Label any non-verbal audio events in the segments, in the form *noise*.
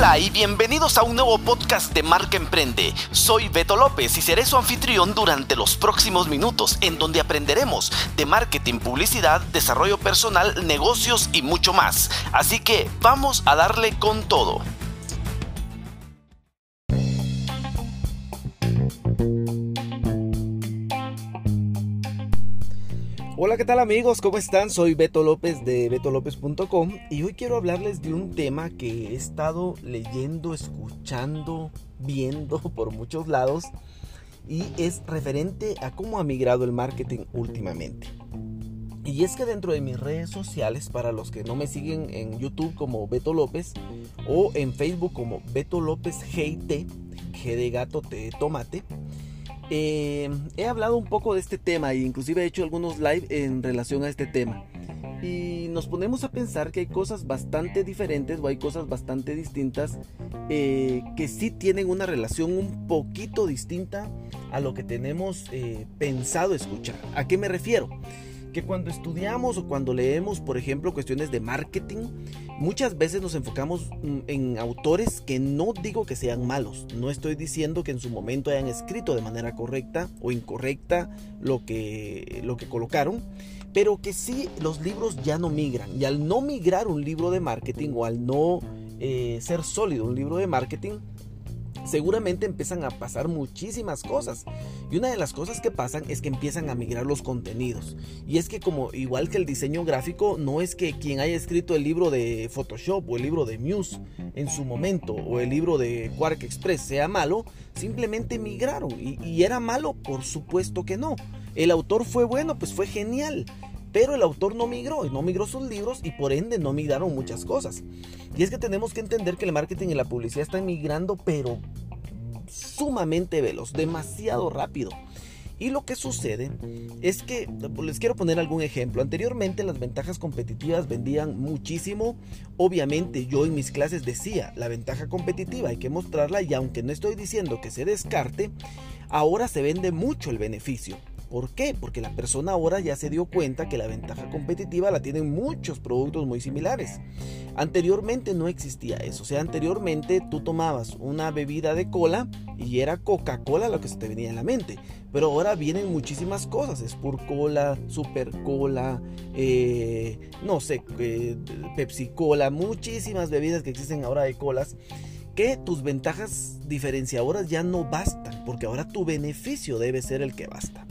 Hola y bienvenidos a un nuevo podcast de Marca Emprende. Soy Beto López y seré su anfitrión durante los próximos minutos en donde aprenderemos de marketing, publicidad, desarrollo personal, negocios y mucho más. Así que vamos a darle con todo. ¿Qué tal amigos? ¿Cómo están? Soy Beto López de betolopez.com y hoy quiero hablarles de un tema que he estado leyendo, escuchando, viendo *laughs* por muchos lados y es referente a cómo ha migrado el marketing últimamente. Y es que dentro de mis redes sociales, para los que no me siguen en YouTube como Beto López o en Facebook como Beto López GT, G de gato, T de tomate, eh, he hablado un poco de este tema e inclusive he hecho algunos live en relación a este tema. Y nos ponemos a pensar que hay cosas bastante diferentes o hay cosas bastante distintas eh, que sí tienen una relación un poquito distinta a lo que tenemos eh, pensado escuchar. ¿A qué me refiero? que cuando estudiamos o cuando leemos, por ejemplo, cuestiones de marketing, muchas veces nos enfocamos mm, en autores que no digo que sean malos, no estoy diciendo que en su momento hayan escrito de manera correcta o incorrecta lo que, lo que colocaron, pero que sí los libros ya no migran. Y al no migrar un libro de marketing o al no eh, ser sólido un libro de marketing, seguramente empiezan a pasar muchísimas cosas. Y una de las cosas que pasan es que empiezan a migrar los contenidos. Y es que como igual que el diseño gráfico, no es que quien haya escrito el libro de Photoshop o el libro de Muse en su momento o el libro de Quark Express sea malo, simplemente migraron. Y, y era malo, por supuesto que no. El autor fue bueno, pues fue genial. Pero el autor no migró, y no migró sus libros y por ende no migraron muchas cosas. Y es que tenemos que entender que el marketing y la publicidad están migrando, pero sumamente veloz, demasiado rápido. Y lo que sucede es que, les quiero poner algún ejemplo, anteriormente las ventajas competitivas vendían muchísimo, obviamente yo en mis clases decía, la ventaja competitiva hay que mostrarla y aunque no estoy diciendo que se descarte, ahora se vende mucho el beneficio. ¿Por qué? Porque la persona ahora ya se dio cuenta que la ventaja competitiva la tienen muchos productos muy similares. Anteriormente no existía eso. O sea, anteriormente tú tomabas una bebida de cola y era Coca-Cola lo que se te venía en la mente. Pero ahora vienen muchísimas cosas. Es por cola, super cola, eh, no sé, eh, Pepsi Cola, muchísimas bebidas que existen ahora de colas que tus ventajas diferenciadoras ya no bastan, porque ahora tu beneficio debe ser el que basta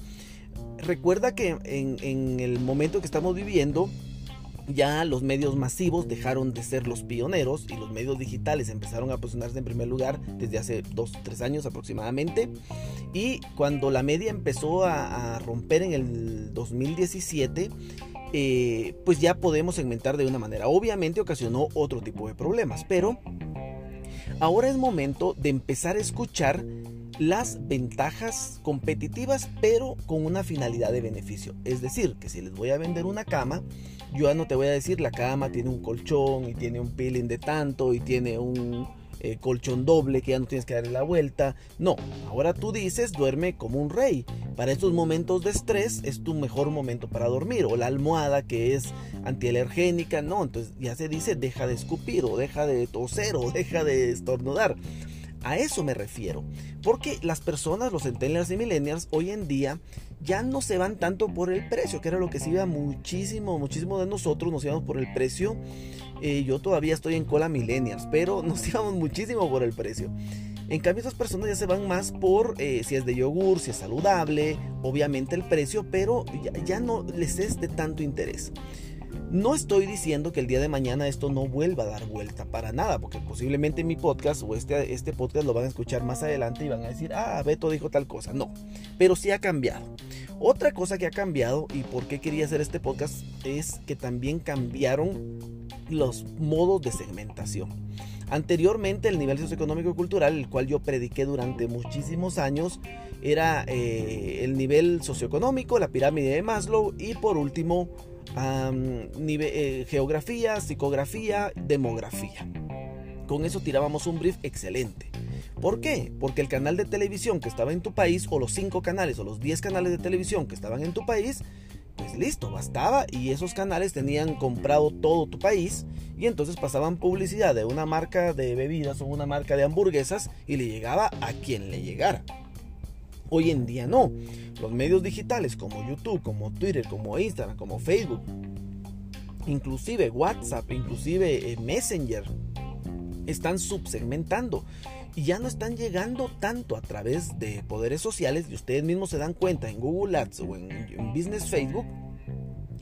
recuerda que en, el momento que estamos viviendo, ya los medios masivos dejaron de ser los pioneros y los medios digitales empezaron a posicionarse en primer lugar desde hace dos, tres años aproximadamente. Y cuando la media empezó a, romper en el 2017, eh, pues ya podemos segmentar de una manera. Obviamente ocasionó otro tipo de problemas, pero ahora es momento de empezar a escuchar las ventajas competitivas, pero con una finalidad de beneficio. Es decir, que si les voy a vender una cama, yo ya no te voy a decir la cama tiene un colchón y tiene un peeling de tanto y tiene un eh, colchón doble que ya no tienes que darle la vuelta. No, ahora tú dices duerme como un rey. Para estos momentos de estrés es tu mejor momento para dormir. O la almohada que es antialergénica, no. Entonces ya se dice deja de escupir o deja de toser o deja de estornudar. A eso me refiero. Porque las personas, los centennials y millennials, hoy en día ya no se van tanto por el precio, que era lo que se iba muchísimo, muchísimo de nosotros, nos íbamos por el precio. Eh, yo todavía estoy en cola millennials, pero *laughs* nos íbamos muchísimo por el precio. En cambio, estas personas ya se van más por eh, si es de yogur, si es saludable, obviamente el precio, pero ya, ya no les es de tanto interés. No estoy diciendo que el día de mañana esto no vuelva a dar vuelta para nada, porque posiblemente mi podcast o este, este podcast lo van a escuchar más adelante y van a decir, ah, Beto dijo tal cosa. No, pero sí ha cambiado. Otra cosa que ha cambiado y por qué quería hacer este podcast es que también cambiaron los modos de segmentación. Anteriormente el nivel socioeconómico y cultural, el cual yo prediqué durante muchísimos años, era eh, el nivel socioeconómico, la pirámide de Maslow y por último eh, geografía, psicografía, demografía. Con eso tirábamos un brief excelente. ¿Por qué? Porque el canal de televisión que estaba en tu país, o los 5 canales, o los 10 canales de televisión que estaban en tu país, pues listo, bastaba y esos canales tenían comprado todo tu país y entonces pasaban publicidad de una marca de bebidas o una marca de hamburguesas y le llegaba a quien le llegara. Hoy en día no. Los medios digitales como YouTube, como Twitter, como Instagram, como Facebook, inclusive WhatsApp, inclusive eh, Messenger, están subsegmentando y ya no están llegando tanto a través de poderes sociales y ustedes mismos se dan cuenta en Google Ads o en, Business Facebook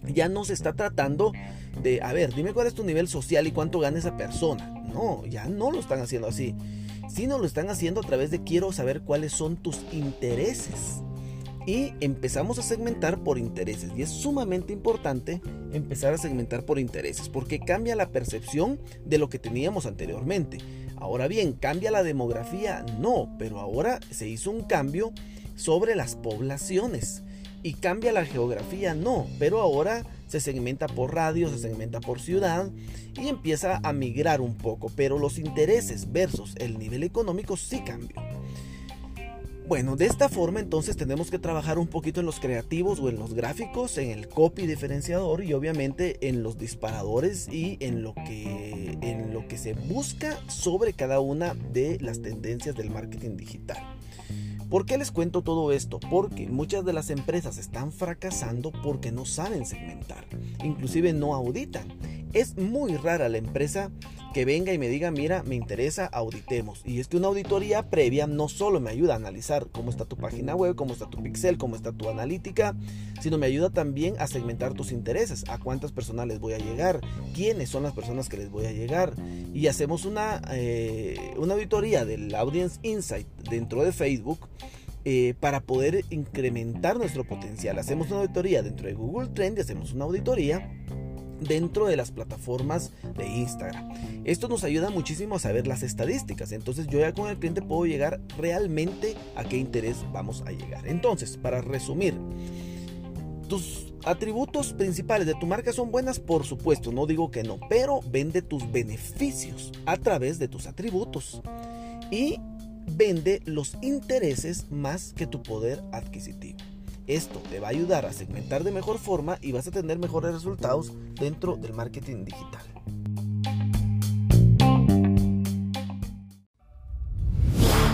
ya no se está tratando de, a ver, dime cuál es tu nivel social y cuánto gana esa persona. No, ya no lo están haciendo así, sino lo están haciendo a través de quiero saber cuáles son tus intereses y empezamos a segmentar por intereses. Y es sumamente importante empezar a segmentar por intereses porque cambia la percepción de lo que teníamos anteriormente. Ahora bien, ¿cambia la demografía? No, pero ahora se hizo un cambio sobre las poblaciones. ¿Y cambia la geografía? No, pero ahora se segmenta por radio, se segmenta por ciudad y empieza a migrar un poco, pero los intereses versus el nivel económico sí cambian. Bueno, de esta forma entonces tenemos que trabajar un poquito en los creativos o en los gráficos, en el copy diferenciador y obviamente en los disparadores y en lo que, en lo que se busca sobre cada una de las tendencias del marketing digital. ¿Por qué les cuento todo esto? Porque muchas de las empresas están fracasando porque no saben segmentar, inclusive no auditan. Es muy rara la empresa que venga y me diga, mira, me interesa, auditemos. Y es que una auditoría previa no solo me ayuda a analizar cómo está tu página web, cómo está tu pixel, cómo está tu analítica, sino me ayuda también a segmentar tus intereses, a cuántas personas les voy a llegar, quiénes son las personas que les voy a llegar. Y hacemos una, eh, una auditoría del Audience Insight dentro de Facebook. Eh, para poder incrementar nuestro potencial. Hacemos una auditoría dentro de Google Trend y hacemos una auditoría dentro de las plataformas de Instagram. Esto nos ayuda muchísimo a saber las estadísticas. Entonces yo ya con el cliente puedo llegar realmente a qué interés vamos a llegar. Entonces, para resumir, tus atributos principales de tu marca son buenas, por supuesto, no digo que no, pero vende tus beneficios a través de tus atributos. Y vende los intereses más que tu poder adquisitivo. Esto te va a ayudar a segmentar de mejor forma y vas a tener mejores resultados dentro del marketing digital.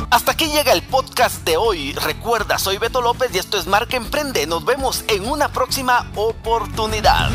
Hasta aquí llega el podcast de hoy. Recuerda, soy Beto López y esto es Marca Emprende. Nos vemos en una próxima oportunidad.